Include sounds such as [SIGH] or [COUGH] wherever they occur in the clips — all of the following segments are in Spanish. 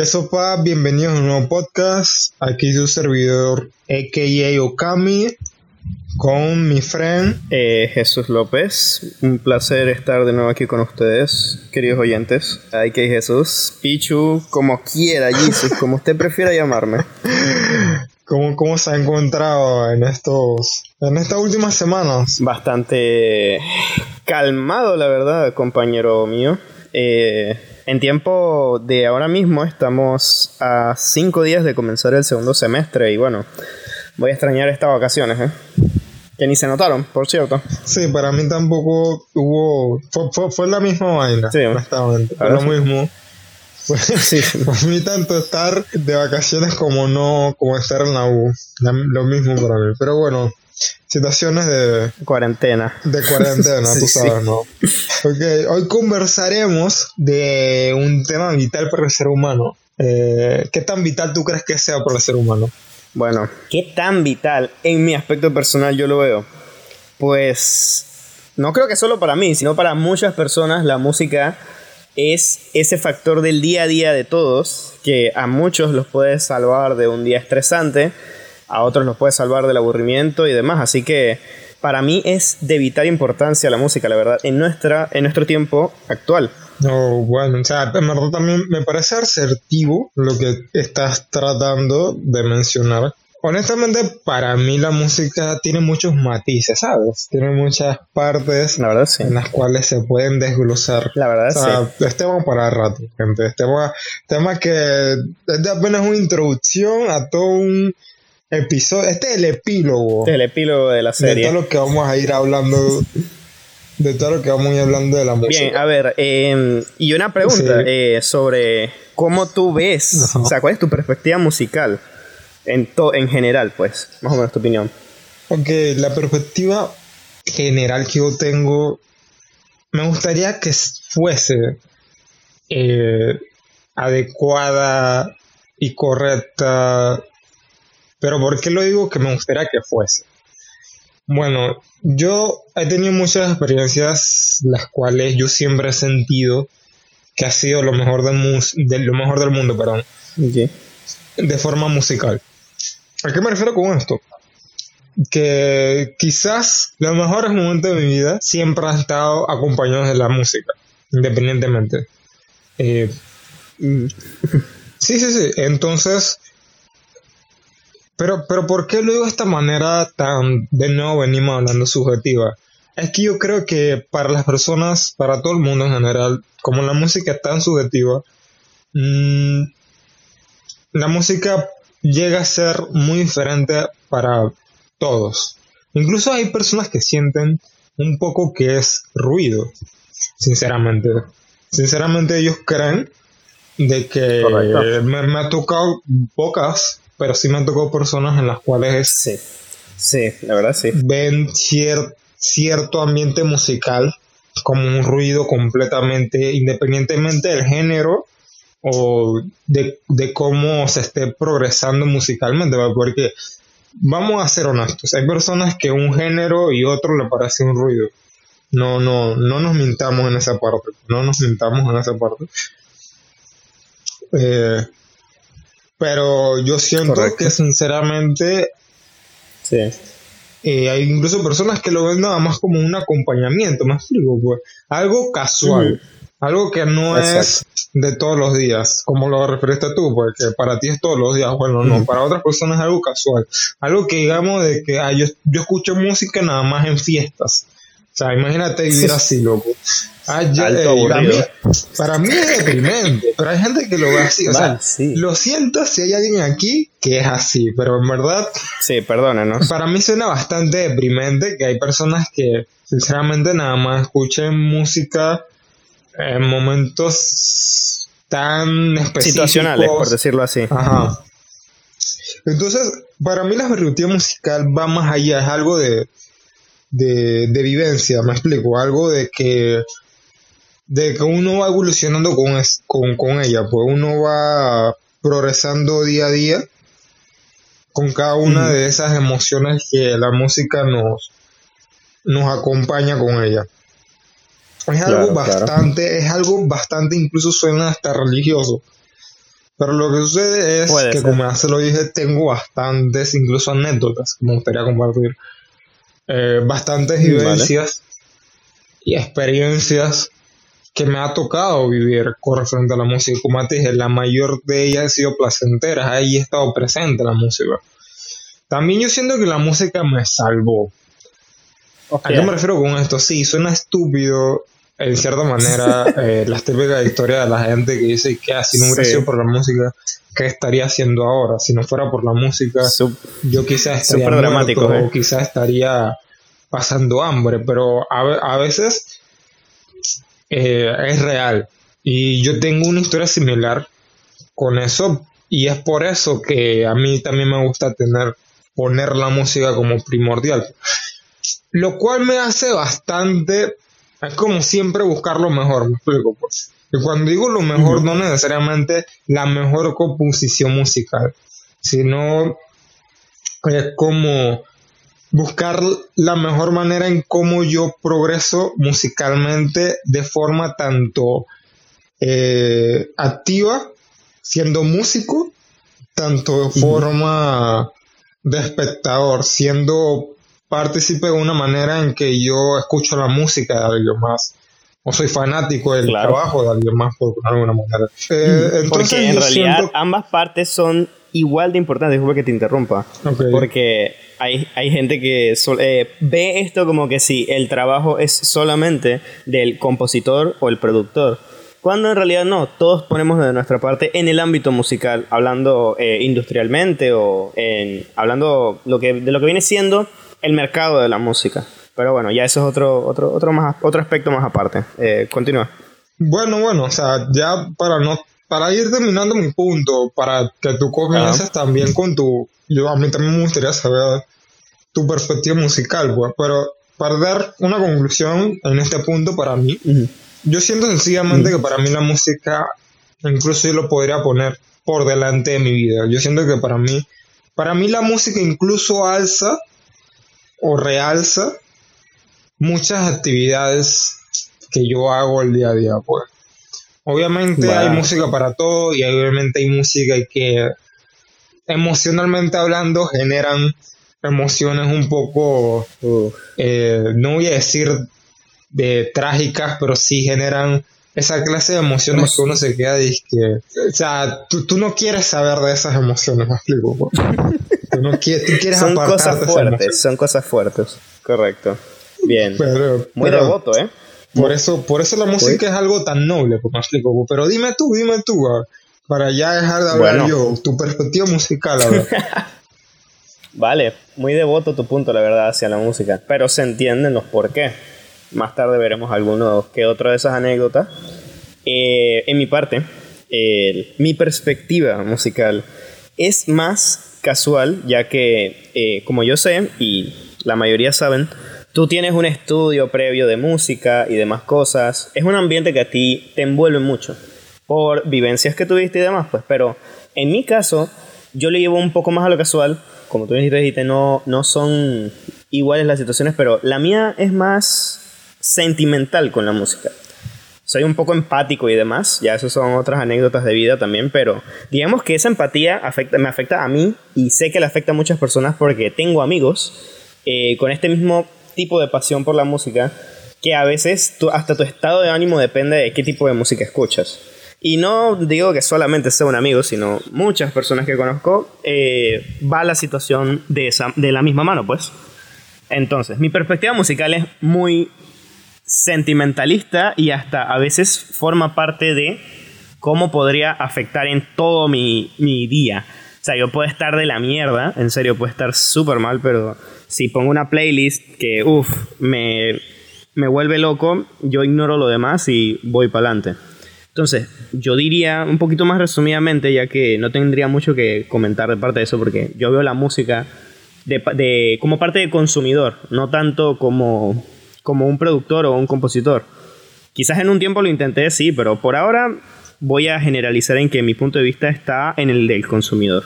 ¿Qué sopa? Bienvenidos a un nuevo podcast. Aquí su servidor, a.k.a. Okami, con mi friend eh, Jesús López. Un placer estar de nuevo aquí con ustedes, queridos oyentes. A.k.a. Jesús, Pichu, como quiera, Jesus, como usted prefiera llamarme. [LAUGHS] ¿Cómo, ¿Cómo se ha encontrado en estos en estas últimas semanas? Bastante calmado, la verdad, compañero mío. Eh, en tiempo de ahora mismo estamos a cinco días de comenzar el segundo semestre y bueno, voy a extrañar estas vacaciones, ¿eh? Que ni se notaron, por cierto. Sí, para mí tampoco hubo... Fue, la misma vaina, sí, honestamente. Fue lo mismo. [LAUGHS] sí. [LAUGHS] Para mí tanto estar de vacaciones como no, como estar en la U. lo mismo para mí. Pero bueno, situaciones de cuarentena. De cuarentena, [LAUGHS] tú sabes, ¿no? Ok, hoy conversaremos de un tema vital para el ser humano. Eh, ¿Qué tan vital tú crees que sea para el ser humano? Bueno, ¿qué tan vital en mi aspecto personal yo lo veo? Pues no creo que solo para mí, sino para muchas personas la música es ese factor del día a día de todos que a muchos los puede salvar de un día estresante a otros los puede salvar del aburrimiento y demás. Así que para mí es de vital importancia la música, la verdad, en, nuestra, en nuestro tiempo actual. No, bueno, o sea, en verdad también me parece asertivo lo que estás tratando de mencionar. Honestamente, para mí la música tiene muchos matices, ¿sabes? Tiene muchas partes la verdad, en las cuales se pueden desglosar. La verdad, o sea, sí. Este tema para rato, gente. Este tema, tema que es apenas una introducción a todo un episodio. Este es el epílogo. Este es el epílogo de la serie. De todo lo que vamos a ir hablando. de todo lo que vamos a ir hablando de la música. Bien, a ver, em, y una pregunta eh, sobre cómo tú ves, o sea, cuál es tu perspectiva musical en, en general, pues, más o menos tu opinión. Ok, la perspectiva general que yo tengo, me gustaría que fuese eh, adecuada y correcta pero ¿por qué lo digo que me gustaría que fuese? Bueno, yo he tenido muchas experiencias las cuales yo siempre he sentido que ha sido lo mejor del, de, lo mejor del mundo, perdón. De forma musical. ¿A qué me refiero con esto? Que quizás los mejores momentos de mi vida siempre han estado acompañados de la música, independientemente. Eh, mm, sí, sí, sí. Entonces, pero, pero ¿por qué lo digo de esta manera tan, de nuevo venimos hablando subjetiva? Es que yo creo que para las personas, para todo el mundo en general, como la música es tan subjetiva, mmm, la música llega a ser muy diferente para todos. Incluso hay personas que sienten un poco que es ruido, sinceramente. Sinceramente ellos creen de que me, me, ha tocado pocas pero sí me han tocado personas en las cuales sí, sí, la verdad sí. ven cierto ambiente musical como un ruido completamente, independientemente del género o de, cómo se esté progresando musicalmente, porque vamos a ser honestos, hay personas que un género y otro le parece un ruido. No, no, no nos mintamos en esa parte, no nos mintamos en esa parte. Eh, pero yo siento que sinceramente sí. Eh, hay incluso personas que lo ven nada más como un acompañamiento, más digo, pues, algo casual, algo que no es de todos los días, como lo referiste tú, porque para ti es todos los días, bueno, no, para otras personas es algo casual, algo que digamos de que ah, yo, yo escucho música nada más en fiestas, sea, imagínate vivir así, loco. Ah, eh, para, mí, es deprimente, pero hay gente que lo ve así. O sea, lo siento si hay alguien aquí que es así, pero en verdad. Sí, perdónenos. Para mí suena bastante deprimente que hay personas que, sinceramente, nada más escuchen música en momentos tan específicos. Situacionales, por decirlo así. Ajá. Entonces, para mí la perspectiva musical va más allá, es algo de, de, de vivencia, me explico, algo de que de que uno va evolucionando con, con, con ella, pues uno va progresando día a día con cada una de esas emociones que la música nos, nos acompaña con ella. Es algo bastante, es algo bastante, incluso suena hasta religioso. Pero lo que sucede es que, como ya se lo dije, tengo bastantes, incluso anécdotas que me gustaría compartir. Eh, bastantes vivencias y experiencias que me ha tocado vivir con referente a la música. Como te dije, la mayor de ellas ha sido placenteras. Ahí he estado presente la música. También yo siento que la música me salvó. ¿A qué me refiero con esto? Sí, suena estúpido en cierta manera, [LAUGHS] eh, las típicas historias de la gente que dice que así no hubiera sido por la música, ¿qué estaría haciendo ahora? Si no fuera por la música, yo quizás estaría dramático, o ¿eh? quizás estaría pasando hambre, pero a, veces eh, es real. Y yo tengo una historia similar con eso, y es por eso que a mí también me gusta tener, poner la música como primordial. Lo cual me hace bastante es como siempre buscar lo mejor, me explico, pues. Y cuando digo lo mejor, no necesariamente la mejor composición musical, sino es como buscar la mejor manera en cómo yo progreso musicalmente de forma tanto eh, activa, siendo músico, tanto de forma de espectador, siendo partícipe de una manera en que yo escucho la música de alguien más o soy fanático del trabajo de alguien más por alguna manera. Eh, porque en realidad ambas partes son igual de importantes, disculpa que te interrumpa, porque hay, hay gente que eh, ve esto como que si el trabajo es solamente del compositor o el productor. Cuando en realidad no, todos ponemos de nuestra parte en el ámbito musical, hablando eh, industrialmente o en, hablando lo que, de lo que viene siendo el mercado de la música. Pero bueno, ya eso es otro, otro, otro, más, otro aspecto más aparte. Eh, continúa. Bueno, bueno, o sea, ya para no para ir terminando mi punto, para que tú comiences también con tu... Yo a mí también me gustaría saber tu perspectiva musical, pues, pero para dar una conclusión en este punto para mí, yo siento sencillamente que para mí la música, incluso yo lo podría poner por delante de mi vida. Yo siento que para mí, para mí la música incluso alza o realza muchas actividades que yo hago el día a día, pues. Obviamente hay música para todo y obviamente hay música que emocionalmente hablando generan emociones un poco, eh, no voy a decir de trágicas, pero sí generan esa clase de emociones que uno se queda y que, o sea, tú, no quieres saber de esas emociones, me explico. Tú, no quieres, son cosas fuertes, son cosas fuertes, correcto. Bien. Muy devoto, ¿eh? Por eso, por eso la música es algo tan noble, pues, me explico. Pero dime tú, dime tú, para ya dejar de hablar yo, tu perspectiva musical, a ver. [LAUGHS] vale, muy devoto tu punto, la verdad, hacia la música. Pero se entienden los por qué. Más tarde veremos algunos que otra de esas anécdotas. Eh, en mi parte, mi perspectiva musical es más casual, ya que, eh, como yo sé, y la mayoría saben, tú tienes un estudio previo de música y demás cosas. Es un ambiente que a ti te envuelve mucho por vivencias que tuviste y demás, pues. Pero en mi caso, yo le llevo un poco más a lo casual. Como tú dijiste, no, no son iguales las situaciones, pero la mía es más sentimental con la música. Soy un poco empático y demás, ya eso son otras anécdotas de vida también, pero digamos que esa empatía afecta, me afecta a mí y sé que le afecta a muchas personas porque tengo amigos eh, con este mismo tipo de pasión por la música que a veces hasta tu estado de ánimo depende de qué tipo de música escuchas. Y no digo que solamente sea un amigo, sino muchas personas que conozco, eh, va la situación de, esa, de la misma mano, pues. Entonces, mi perspectiva musical es muy sentimentalista y hasta a veces forma parte de cómo podría afectar en todo mi, día. O sea, yo puedo estar de la mierda, en serio, puedo estar súper mal, pero si pongo una playlist que, uff, me, me vuelve loco, yo ignoro lo demás y voy para adelante. Entonces, yo diría un poquito más resumidamente, ya que no tendría mucho que comentar de parte de eso, porque yo veo la música de, como parte de consumidor, no tanto como como un productor o un compositor. Quizás en un tiempo lo intenté, sí, pero por ahora voy a generalizar en que mi punto de vista está en el del consumidor.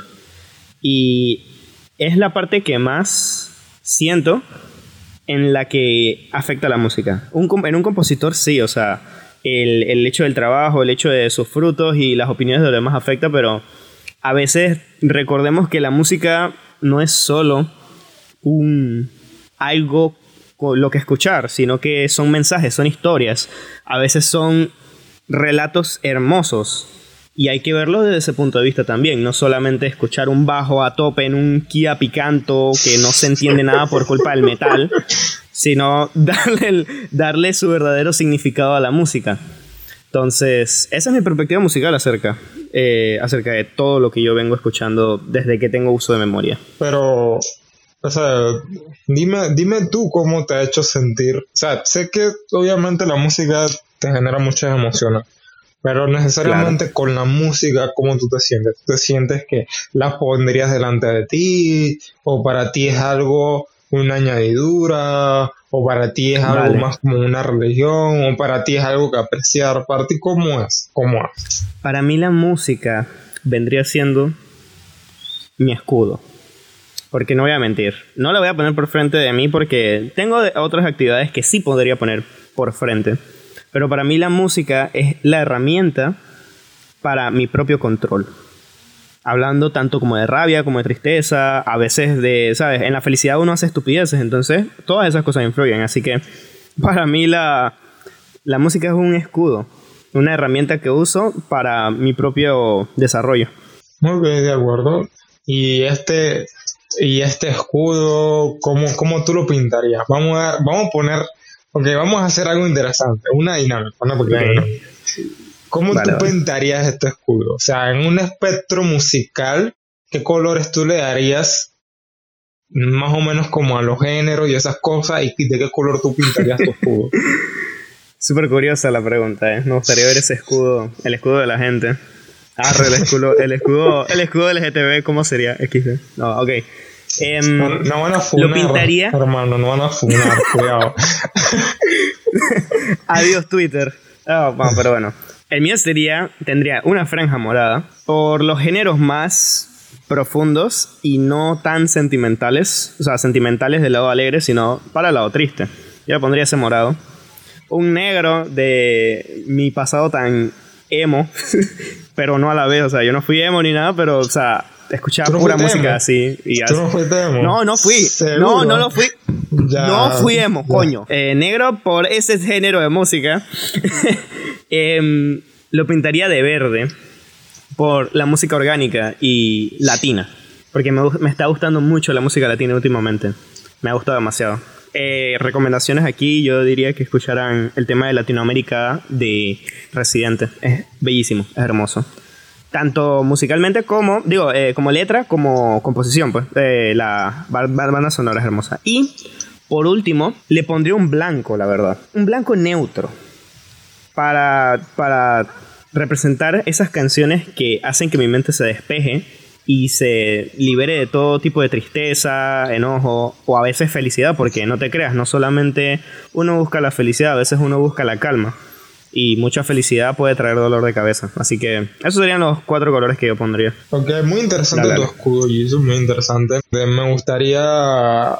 Y es la parte que más siento en la que afecta la música. en un compositor sí, o sea, el, el hecho del trabajo, el hecho de sus frutos y las opiniones de los demás afecta, pero a veces recordemos que la música no es solo un algo lo que escuchar, sino que son mensajes, son historias, a veces son relatos hermosos y hay que verlo desde ese punto de vista también, no solamente escuchar un bajo a tope en un Kia Picanto que no se entiende nada por culpa del metal, sino [LAUGHS] darle, darle su verdadero significado a la música. Entonces, esa es mi perspectiva musical acerca, eh, acerca de todo lo que yo vengo escuchando desde que tengo uso de memoria. Pero, o sea, dime, dime tú cómo te ha hecho sentir. O sea, sé que obviamente la música te genera muchas emociones, pero necesariamente con la música, ¿cómo tú te sientes? ¿Te sientes que la pondrías delante de ti? ¿O para ti es algo, una añadidura? ¿O para ti es algo más como una religión? ¿O para ti es algo que apreciar? ¿Para ti cómo es? ¿Cómo es? Para mí la música vendría siendo mi escudo. Porque no voy a mentir. No la voy a poner por frente de mí porque tengo otras actividades que sí podría poner por frente. Pero para mí la música es la herramienta para mi propio control. Hablando tanto como de rabia, como de tristeza, a veces de, ¿sabes? En la felicidad uno hace estupideces, entonces todas esas cosas influyen. Así que para mí la, la música es un escudo, una herramienta que uso para mi propio desarrollo. Muy bien, de acuerdo. Y este, y este escudo, ¿cómo, cómo tú lo pintarías? Vamos a, vamos a poner Ok, vamos a hacer algo interesante, una dinámica, ¿Cómo tú pintarías este escudo? O sea, en un espectro musical, ¿qué colores tú le darías más o menos como a los géneros y esas cosas y de qué color tú pintarías tu escudo? [LAUGHS] Súper curiosa la pregunta, ¿eh? Me gustaría ver ese escudo, el escudo de la gente. Ah, el escudo, el escudo, el escudo del GTV, ¿cómo sería? XD. No, ok. Em, no, van a funar, lo pintaría. Hermano, no van a funar, [LAUGHS] cuidado. Adiós, Twitter. Oh, pero bueno. El mío sería, tendría una franja morada por los géneros más profundos y no tan sentimentales, o sea, sentimentales del lado alegre, sino para el lado triste. Yo le pondría ese morado. Un negro de mi pasado tan emo, [LAUGHS] pero no a la vez, o sea, yo no fui emo ni nada, pero, o sea, escuchaba pura música así. Y ¿Tú no fuiste emo? No, no fui. No, no lo fui. No fui emo, coño. Eh, negro por ese género de música. [LAUGHS] Em, lo pintaría de verde por la música orgánica y latina. Porque me, me, está gustando mucho la música latina últimamente. Me ha gustado demasiado. Eh, recomendaciones aquí, yo diría que escucharan el tema de Latinoamérica de Residente. Es bellísimo, es hermoso tanto musicalmente como, digo, eh, como letra, como composición, pues, eh, la banda sonora es hermosa. Y, por último, le pondría un blanco, la verdad. Un blanco neutro. Para, para representar esas canciones que hacen que mi mente se despeje y se libere de todo tipo de tristeza, enojo o a veces felicidad, porque no te creas, no solamente uno busca la felicidad, a veces uno busca la calma y mucha felicidad puede traer dolor de cabeza. Así que esos serían los cuatro colores que yo pondría. Ok, muy interesante tu escudo, es muy interesante. Me gustaría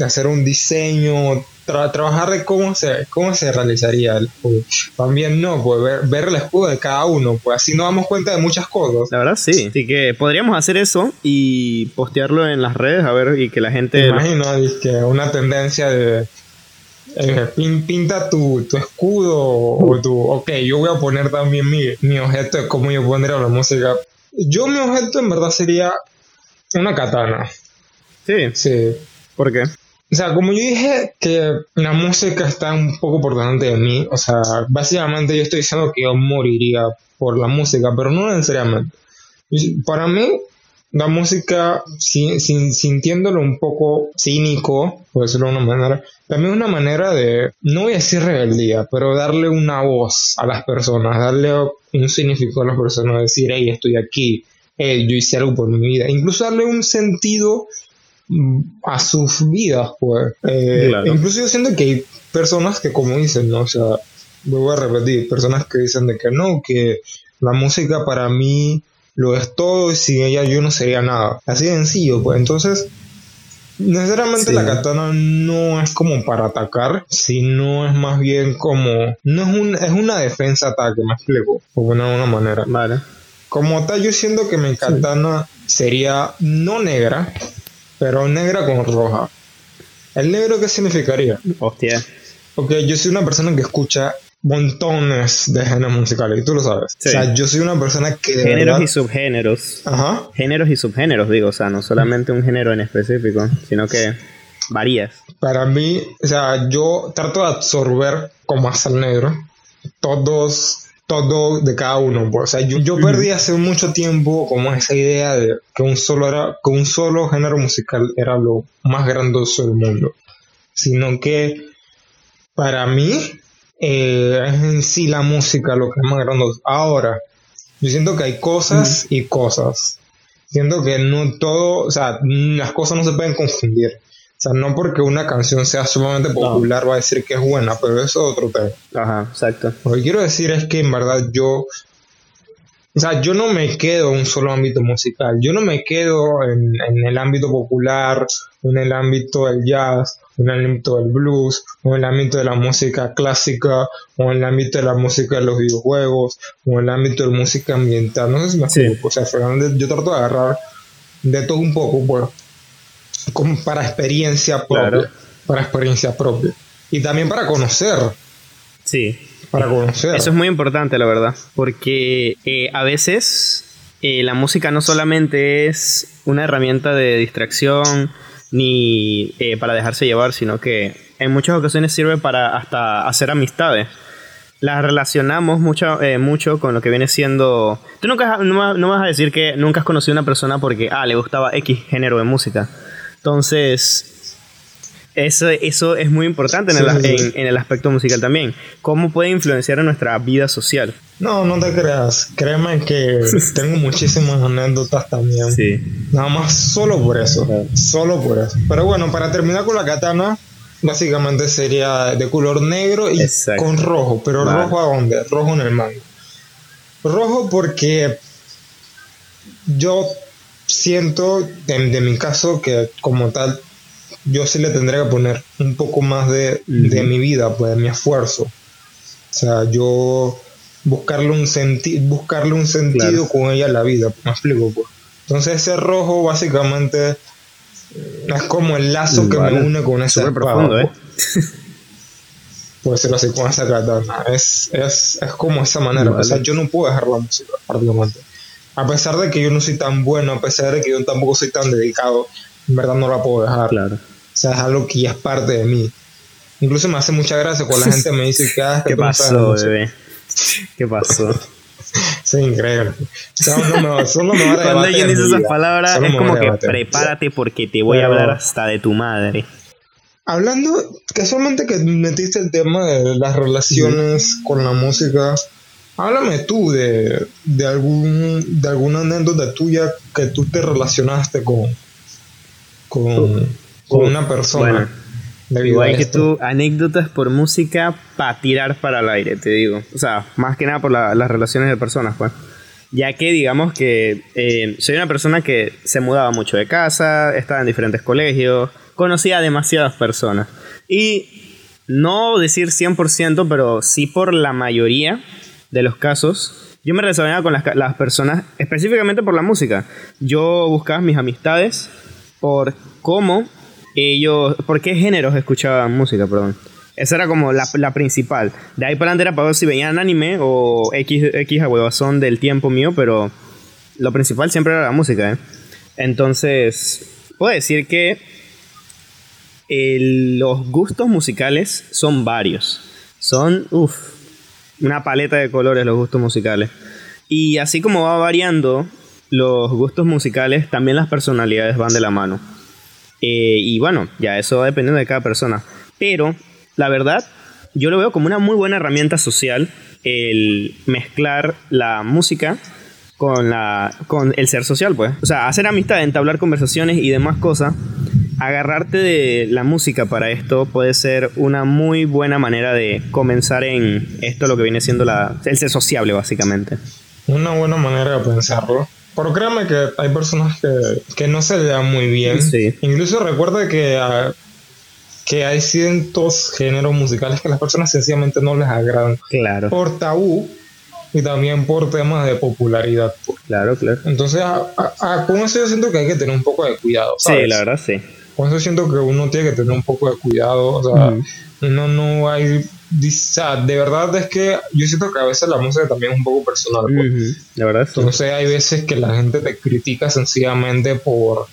hacer un diseño, trabajar de cómo se, cómo se realizaría el escudo. También no, pues ver, ver, el escudo de cada uno, pues así nos damos cuenta de muchas cosas. La verdad sí, así que podríamos hacer eso y postearlo en las redes a ver y que la gente... imagino, que una tendencia de eh, pinta tu, escudo o tu... Ok, yo voy a poner también mi, mi objeto de cómo yo pondría la música. Yo mi objeto en verdad sería una katana. Sí. Sí. ¿Por qué? O sea, como yo dije que la música está un poco por delante de mí, o sea, básicamente yo estoy diciendo que yo moriría por la música, pero no necesariamente. Para mí, la música, sin, sintiéndolo un poco cínico, por decirlo de una manera, también una manera de, no voy a decir rebeldía, pero darle una voz a las personas, darle un significado a las personas, decir, hey, estoy aquí, hey, yo hice algo por mi vida, incluso darle un sentido mm, a sus vidas, pues. Eh, incluso yo siento que hay personas que, como dicen, ¿no? O sea, voy a repetir, personas que dicen de que no, que la música para mí lo es todo y sin ella yo no sería nada. Así de sencillo, pues entonces Necesariamente la katana no es como para atacar, sino es más bien como. No es, un, es una defensa-ataque, me explico, por de alguna manera. Vale. Como tal, yo siento que mi katana sería no negra, pero negra con roja. ¿El negro qué significaría? Hostia. Ok, yo soy una persona que escucha montones de géneros musicales, y tú lo sabes. Sí. O sea, yo soy una persona que... de Géneros verdad- y subgéneros. Ajá. Géneros y subgéneros, digo, o sea, no solamente un género en específico, sino que varías. Para mí, o sea, yo trato de absorber como hasta el negro todos, todo de cada uno. pues. O sea, yo, yo perdí hace mucho tiempo como esa idea de que un solo era, que un solo género musical era lo más grandioso del mundo. Sino que para mí eh, es en sí la música lo que es más grandioso. Ahora, yo siento que hay cosas y cosas. Siento que no todo, o sea, las cosas no se pueden confundir. O sea, no porque una canción sea sumamente popular va a decir que es buena, pero eso es otro tema. Ajá, exacto. Lo que quiero decir es que en verdad yo, o sea, yo no me quedo en un solo ámbito musical. Yo no me quedo en, en el ámbito popular, en el ámbito del jazz, en el ámbito del blues, o en el ámbito de la música clásica, o en el ámbito de la música de los videojuegos, o en el ámbito de la música ambiental. No sé si me Sí. explico. O sea, Fernández, yo trato de agarrar de todo un poco, pues, como para experiencia propia. Claro. Para experiencia propia. Y también para conocer. Sí. Para conocer. Eso es muy importante, la verdad, porque eh, a veces eh, la música no solamente es una herramienta de distracción ni eh, para dejarse llevar, sino que en muchas ocasiones sirve para hasta hacer amistades. Las relacionamos mucho, eh, mucho con lo que viene siendo... Tú nunca no vas a decir que nunca has conocido a una persona porque, ah, le gustaba X género de música. Entonces, eso, eso es muy importante en, Sí, el, sí, sí. en- en el aspecto musical también. ¿Cómo puede influenciar en nuestra vida social? No, no te creas. Créeme que [LAUGHS] tengo muchísimas anécdotas también. Nada más solo por eso. Solo por eso. Pero bueno, para terminar con la katana, básicamente sería de color negro y Exacto. con rojo. Pero Vale. rojo a dónde? Rojo en el mango. Rojo porque yo siento, en, de mi caso, que como tal, yo sí le tendría que poner un poco más de, de mi vida, pues de mi esfuerzo. O sea, yo buscarle un, senti buscarle un sentido Claro. con ella a la vida, me explico. Pues. Entonces ese rojo básicamente eh, es como el lazo que me une con esa Súper espada, profundo, ¿eh? pues. Puede ser así con esa katana. Es, es, es como esa manera. Vale. O sea, yo no puedo dejar la música, prácticamente. A pesar de que yo no soy tan bueno, a pesar de que yo tampoco soy tan dedicado, en verdad no la puedo dejar. Claro. O sea, es algo que ya es parte de mí. Incluso me hace mucha gracia cuando la gente me dice que ah, ¿Qué sabes pasó, música". bebé? ¿Qué pasó? [LAUGHS] Es increíble. Cuando alguien dice esas palabras, es como que prepárate porque te voy a hablar hasta de tu madre. Hablando, casualmente que metiste el tema de las relaciones con la música, háblame tú de, de, algún, de alguna anécdota tuya que tú te relacionaste con, con, con una persona. bueno. Igual que tú, anécdotas por música para tirar para el aire, te digo. O sea, más que nada por la- las relaciones de personas, pues. Ya que digamos que eh, soy una persona que se mudaba mucho de casa, estaba en diferentes colegios, conocía a demasiadas personas. Y no decir 100%, pero sí por la mayoría de los casos, yo me relacionaba con las, las personas específicamente por la música. Yo buscaba mis amistades por cómo ellos, por qué géneros escuchaban música, perdón. Esa era como la, la principal. De ahí para adelante era para ver si veían anime o X, X huevazón del tiempo mío, pero lo principal siempre era la música, ¿eh? Entonces, puedo decir que los gustos musicales son varios. Son, uff, una paleta de colores los gustos musicales. Y así como va variando los gustos musicales, también las personalidades van de la mano. Eh, y bueno, ya eso va dependiendo de cada persona. Pero, la verdad, yo lo veo como una muy buena herramienta social el mezclar la música con, la, con el ser social, pues. O sea, hacer amistad, entablar conversaciones y demás cosas. Agarrarte de la música para esto puede ser una muy buena manera de comenzar en esto lo que viene siendo la, el ser sociable, básicamente. Una buena manera de pensarlo. Pero créame que hay personas que, que no se le dan muy bien. Sí. Incluso recuerda que, ah, que hay ciertos géneros musicales que a las personas sencillamente no les agradan. Claro, Por tabú y también por temas de popularidad. pues. claro, claro. Entonces, a- a- a- con eso yo siento que hay que tener un poco de cuidado. Sí, ¿sabes? la verdad sí. Con eso siento que uno tiene que tener un poco de cuidado. O sea, Ujú. no, no hay. O sea, de verdad es que yo siento que a veces la música también es un poco personal. pues. La verdad sí. Entonces hay veces que la gente te critica sencillamente por,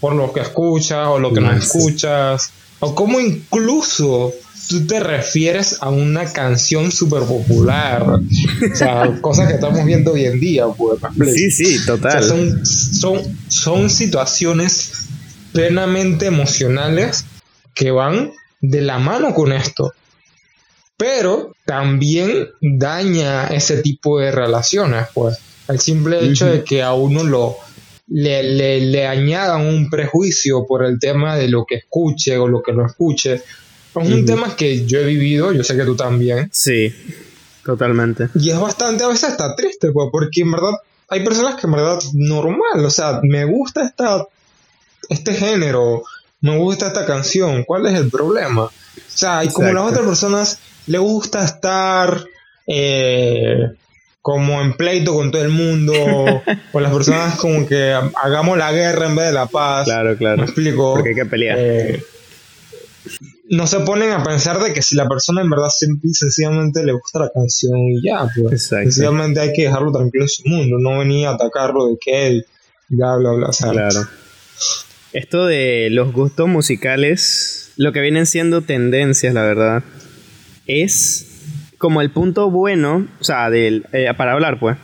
por lo que escuchas o lo que no escuchas. O como incluso tú te refieres a una canción súper popular. O sea, [LAUGHS] cosas que estamos viendo hoy en día. Pues. Sí, sí, O sea, total. son, son, son situaciones plenamente emocionales que van de la mano con esto. Pero también daña ese tipo de relaciones, pues. El simple hecho de que a uno lo le, le, le añadan un prejuicio por el tema de lo que escuche o lo que no escuche. Es un tema que yo he vivido, yo sé que tú también. Sí, totalmente. Y es bastante, a veces está triste, pues, porque en verdad hay personas que en verdad normal, o sea, me gusta esta, este género, me gusta esta canción, ¿cuál es el problema? O sea, y como las otras personas le gusta estar eh, como en pleito con todo el mundo, [LAUGHS] o las personas como que hagamos la guerra en vez de la paz. Claro, ¿Me claro. explico? Porque hay que pelear. Eh, no se ponen a pensar de que si la persona en verdad sencillamente le gusta la canción y ya, pues. Exacto. Sencillamente hay que dejarlo tranquilo en su mundo, no venir a atacarlo de que él, bla, bla, bla. Claro. Esto de los gustos musicales, lo que vienen siendo tendencias, la verdad, es como el punto bueno, o sea, eh, para hablar, pues,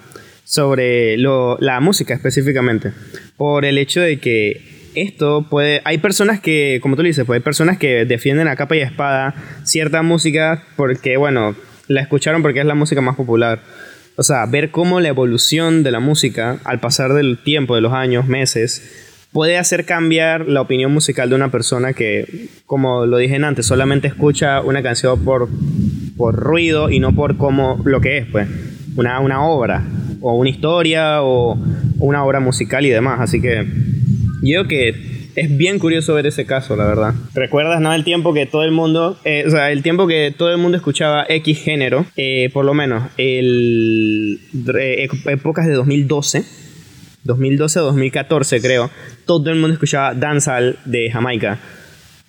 sobre lo, la música específicamente. Por el hecho de que esto puede. Hay personas que, como tú dices, pues hay personas que defienden a capa y espada cierta música porque, bueno, la escucharon porque es la música más popular. O sea, ver cómo la evolución de la música al pasar del tiempo, de los años, meses, puede hacer cambiar la opinión musical de una persona que, como lo dije antes, solamente escucha una canción por, por ruido y no por cómo lo que es, pues, una, una obra, o una historia, o una obra musical y demás. Así que yo creo que es bien curioso ver ese caso, la verdad. ¿Recuerdas, no? El tiempo que todo el mundo, eh, o sea, el tiempo que todo el mundo escuchaba X género, eh, por lo menos, el, eh, épocas de 2012, 2012 o 2014 creo, todo el mundo escuchaba dancehall de Jamaica.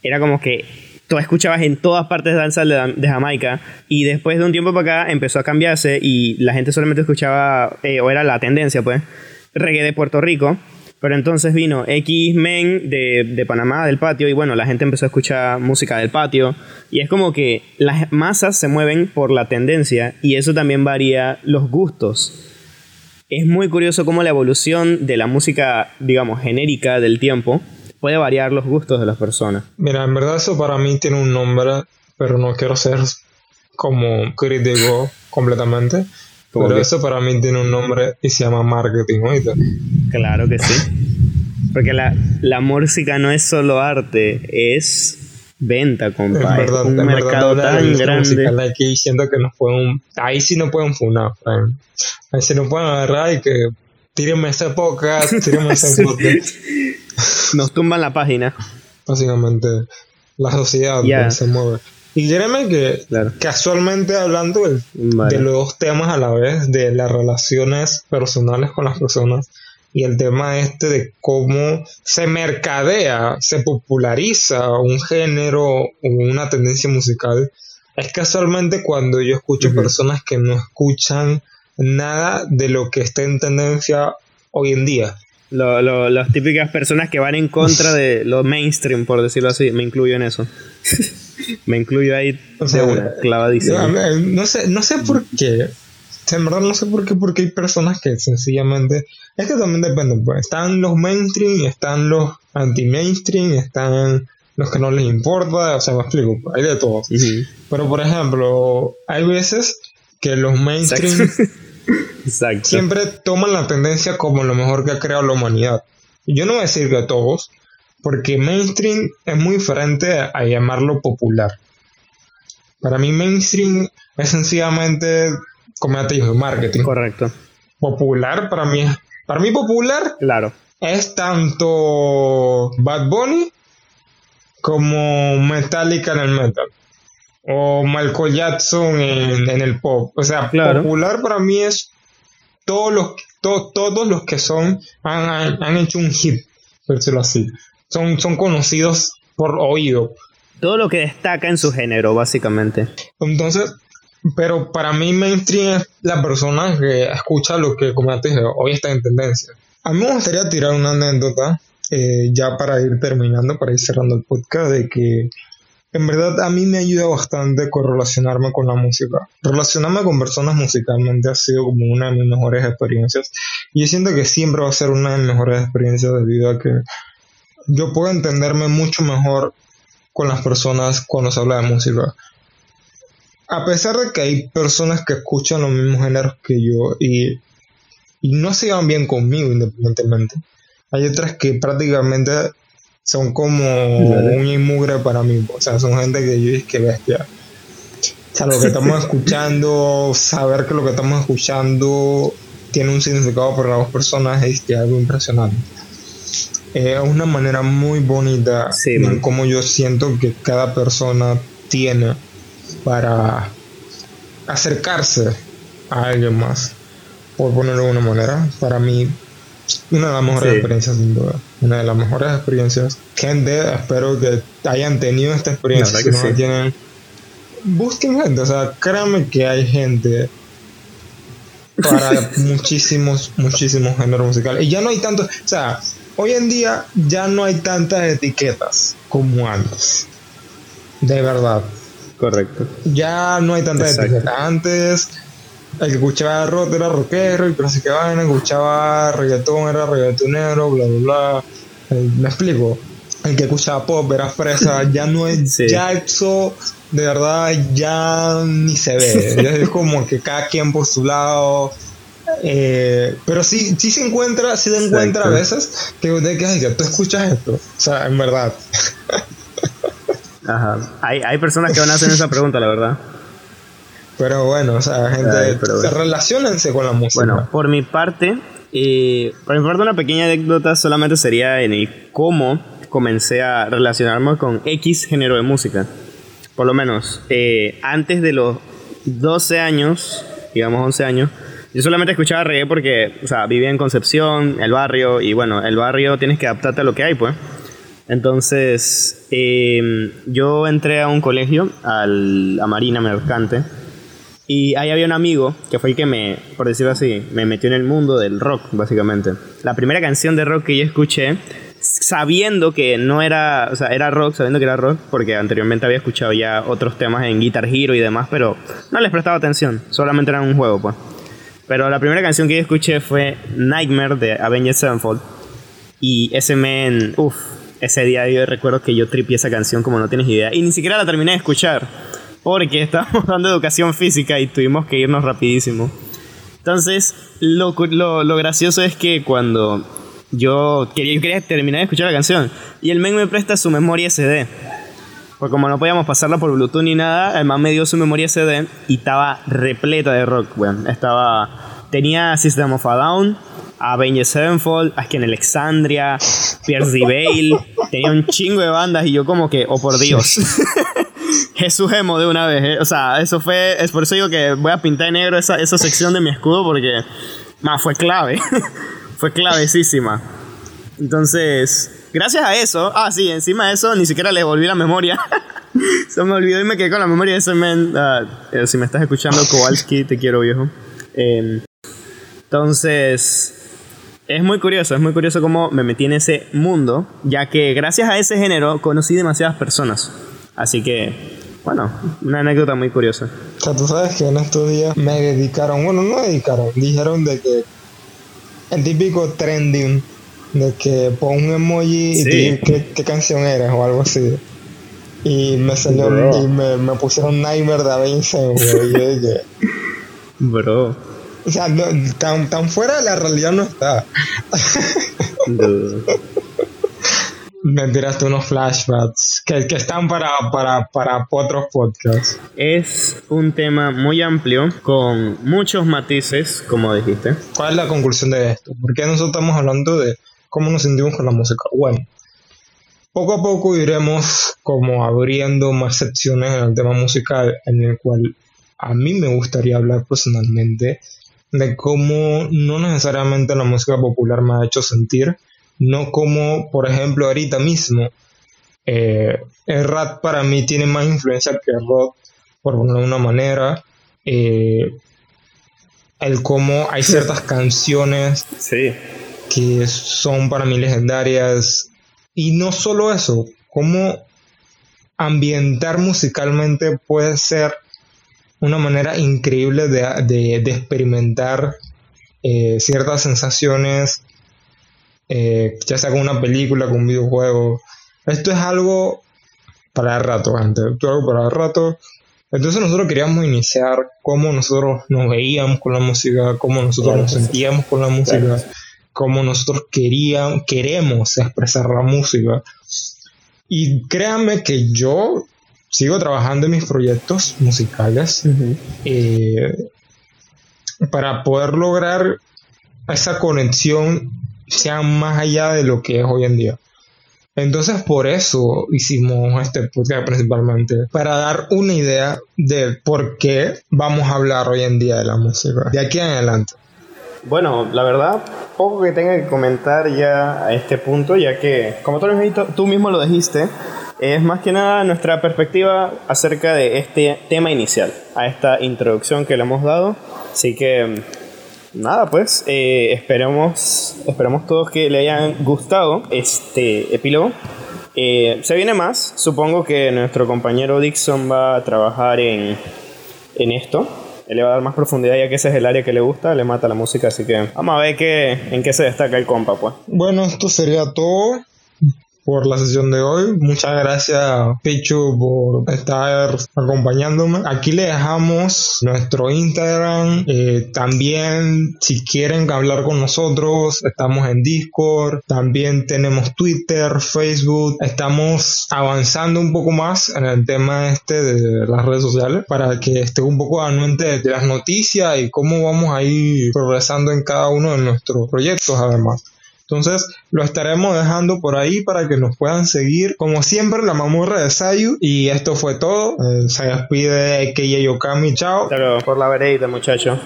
Era como que tú escuchabas en todas partes dancehall de, de Jamaica y después de un tiempo para acá empezó a cambiarse y la gente solamente escuchaba, eh, o era la tendencia pues, reggae de Puerto Rico. Pero entonces vino X-Men de, de Panamá, del patio, y bueno, la gente empezó a escuchar música del patio. Y es como que las masas se mueven por la tendencia y eso también varía los gustos es muy curioso cómo la evolución de la música, digamos, genérica del tiempo puede variar los gustos de las personas. Mira, en verdad eso para mí tiene un nombre, pero no quiero ser como crítico completamente. ¿Cómo Pero qué? eso para mí tiene un nombre y se llama marketing, ¿oíste? Claro que sí. Porque la, la música no es solo arte, es venta, En compa. Es verdad, un mercado de tan grande. aquí siento que nos pueden... Ahí sí no pueden funar, Fran. Ahí sí nos pueden agarrar y que... Tírenme ese podcast, [LAUGHS] tírenme ese podcast. Nos tumban la página. Básicamente, la sociedad pues, se mueve. Y créeme que Claro. casualmente hablando Vale. de los dos temas a la vez, de las relaciones personales con las personas y el tema este de cómo se mercadea, se populariza un género o una tendencia musical, es casualmente cuando yo escucho personas que no escuchan nada de lo que está en tendencia hoy en día. Lo- lo- las típicas personas que van en contra de [LAUGHS] lo mainstream, por decirlo así. Me incluyo en eso. [LAUGHS] Me incluyo ahí O de una, clavadísimo. A ver, No sé, no sé por qué. En verdad no sé por qué, porque hay personas que sencillamente... Es que también depende, pues. Están los mainstream, están los anti-mainstream, están los que no les importa, o sea, me explico, pues, hay de todo. Pero, por ejemplo, hay veces que los mainstream Exacto. [LAUGHS] Exacto. siempre toman la tendencia como lo mejor que ha creado la humanidad. Y Yo no voy a decir que todos, porque mainstream es muy diferente a, a llamarlo popular. Para mí mainstream es sencillamente, como ya te dije, marketing. Correcto. popular para mí para mí popular Claro. es tanto Bad Bunny como Metallica en el metal o Michael Jackson en, en el pop. O sea, Claro. popular para mí es todos los, to- todos los que son han, han- han hecho un hit, por decirlo así. Son, son conocidos por oído. Todo lo que destaca en su género, básicamente. Entonces, pero para mí mainstream es la persona que escucha lo que, como ya te dije, hoy está en tendencia. A mí me gustaría tirar una anécdota, eh, ya para ir terminando, para ir cerrando el podcast, de que en verdad a mí me ayuda bastante correlacionarme con la música. Relacionarme con personas musicalmente ha sido como una de mis mejores experiencias. Y yo siento que siempre va a ser una de mis mejores experiencias debido a que yo puedo entenderme mucho mejor con las personas cuando se habla de música. A pesar de que hay personas que escuchan los mismos géneros que yo y, y no se llevan bien conmigo independientemente, hay otras que prácticamente son como Dale. un inmugre para mí. O sea, son gente que yo es que bestia. O sea, lo que estamos [LAUGHS] escuchando, saber que lo que estamos escuchando tiene un significado para las personas es que algo impresionante. Eh, Es una manera muy bonita Sí, man. cómo yo siento que cada persona tiene para acercarse a alguien más, por ponerlo de una manera. Para mí, una de las mejores Sí. experiencias, sin duda. Una de las mejores experiencias. Gente, espero que hayan tenido esta experiencia. Si no sí. tienen, busquen gente. O sea, créanme que hay gente para [LAUGHS] muchísimos, muchísimos géneros musicales. Y ya no hay tantos, o sea, hoy en día ya no hay tantas etiquetas como antes. De verdad. Correcto. Ya no hay tantas Exacto. etiquetas. Antes, el que escuchaba rock era rockero, y que sé qué vaina, escuchaba reggaetón era reggaetonero, bla, bla, bla. Eh, Me explico. El que escuchaba pop era fresa, ya no es, [LAUGHS] Sí. ya eso de verdad ya ni se ve. Ya es [LAUGHS] como que cada quien por su lado. Eh, pero sí, sí se encuentra, sí se encuentra a veces que que, que tú escuchas esto. O sea, en verdad. [LAUGHS] Ajá. Hay, hay personas que van a hacer esa pregunta, la verdad. Pero bueno, o sea, gente, Ay, pero bueno. relacionense con la música. Bueno, por mi parte, eh, por mi parte una pequeña anécdota solamente sería en el cómo comencé a relacionarme con X género de música. Por lo menos, eh, antes de los 12 años, digamos 11 años, yo solamente escuchaba reggae porque, o sea, vivía en Concepción, el barrio, y bueno, el barrio tienes que adaptarte a lo que hay, pues. Entonces, eh, yo entré a un colegio, al, a Marina Mercante, y ahí había un amigo que fue el que me, por decirlo así, me metió en el mundo del rock, básicamente. La primera canción de rock que yo escuché, sabiendo que no era, o sea, era rock, sabiendo que era rock, porque anteriormente había escuchado ya otros temas en Guitar Hero y demás, pero no les prestaba atención, solamente era un juego, pues. Pero la primera canción que yo escuché fue Nightmare de Avenged Sevenfold. Y ese men, uff, ese día yo recuerdo que yo tripié esa canción como no tienes idea. Y ni siquiera la terminé de escuchar. Porque [LAUGHS] estábamos dando educación física y tuvimos que irnos rapidísimo. Entonces, lo, lo, lo gracioso es que cuando yo quería, quería terminar de escuchar la canción, y el men me presta su memoria SD. Porque como no podíamos pasarla por Bluetooth ni nada, el man me dio su memoria CD y estaba repleta de rock, weón. Estaba. Tenía System of a Down, Avenged Sevenfold, Asken Alexandria, Pierce the Veil. Tenía un chingo de bandas y yo, como que, oh por Dios. [LAUGHS] [LAUGHS] Jesús Emo de una vez, eh. O sea, eso fue. Es por eso digo que voy a pintar de negro esa, esa sección de mi escudo porque. Más, fue clave. [LAUGHS] fue clavecísima. Entonces, gracias a eso, ah, sí, encima de eso ni siquiera le volví la memoria. Se me olvidó y me quedé con la memoria de ese men. Ah, eh, si me estás escuchando, Kowalski, te quiero, viejo. Eh, entonces, es muy curioso, es muy curioso cómo me metí en ese mundo, ya que gracias a ese género conocí demasiadas personas. Así que, bueno, una anécdota muy curiosa. O sea, tú sabes que en estos días me dedicaron, bueno, no dedicaron, dijeron de que el típico trending de que pon un emoji y di qué, qué canción eres o algo así. Y me salió Bro. y me, me pusieron Nightmare de Avenged, güey. Bro. O sea, no, tan, tan fuera de la realidad no está. me tiraste unos flashbacks que, que están para, para, para otros podcasts. Es un tema muy amplio, con muchos matices, como dijiste. ¿Cuál es la conclusión de esto? ¿Por qué nosotros estamos hablando de cómo nos sentimos con la música? Bueno, poco a poco iremos como abriendo más secciones en el tema musical, en el cual a mí me gustaría hablar personalmente de cómo no necesariamente la música popular me ha hecho sentir, no como, por ejemplo, ahorita mismo, eh, el rap para mí tiene más influencia que el rock, por ponerlo de una manera. Eh, el cómo hay ciertas canciones que son para mí legendarias. Y no solo eso, cómo ambientar musicalmente puede ser una manera increíble de, experimentar eh, ciertas sensaciones eh, ya sea con una película, con un videojuego. Esto es algo para el rato, gente. Esto es algo para el rato. Entonces nosotros queríamos iniciar cómo nosotros nos veíamos con la música, cómo nosotros nos sentíamos con la música, cómo nosotros queríamos, queremos expresar la música. Y créanme que yo sigo trabajando en mis proyectos musicales eh, para poder lograr esa conexión sea más allá de lo que es hoy en día. Entonces por eso hicimos este podcast principalmente, para dar una idea de por qué vamos a hablar hoy en día de la música, de aquí en adelante. Bueno, la verdad, poco que tenga que comentar ya a este punto, ya que, como tú, tú mismo lo dijiste, es más que nada nuestra perspectiva acerca de este tema inicial, a esta introducción que le hemos dado. Así que nada, pues eh, esperemos todos que le hayan gustado este epílogo. Eh, se viene más, supongo que nuestro compañero Dixon va a trabajar en, en esto. Él le va a dar más profundidad ya que ese es el área que le gusta, le mata la música, así que vamos a ver qué, en qué se destaca el compa, pues. Bueno, esto sería todo por la sesión de hoy. Muchas gracias, Pichu, por estar acompañándome. Aquí le dejamos nuestro Instagram. Eh, también, si quieren hablar con nosotros, estamos en Discord. También tenemos Twitter, Facebook. Estamos avanzando un poco más en el tema este de las redes sociales para que esté un poco anuente de las noticias y cómo vamos a ir progresando en cada uno de nuestros proyectos, además. Entonces lo estaremos dejando por ahí para que nos puedan seguir. Como siempre, la mamurra de Sayu. Y esto fue todo. Eh, se despide KJ Okami. Chao. Hasta por la vereda, muchachos.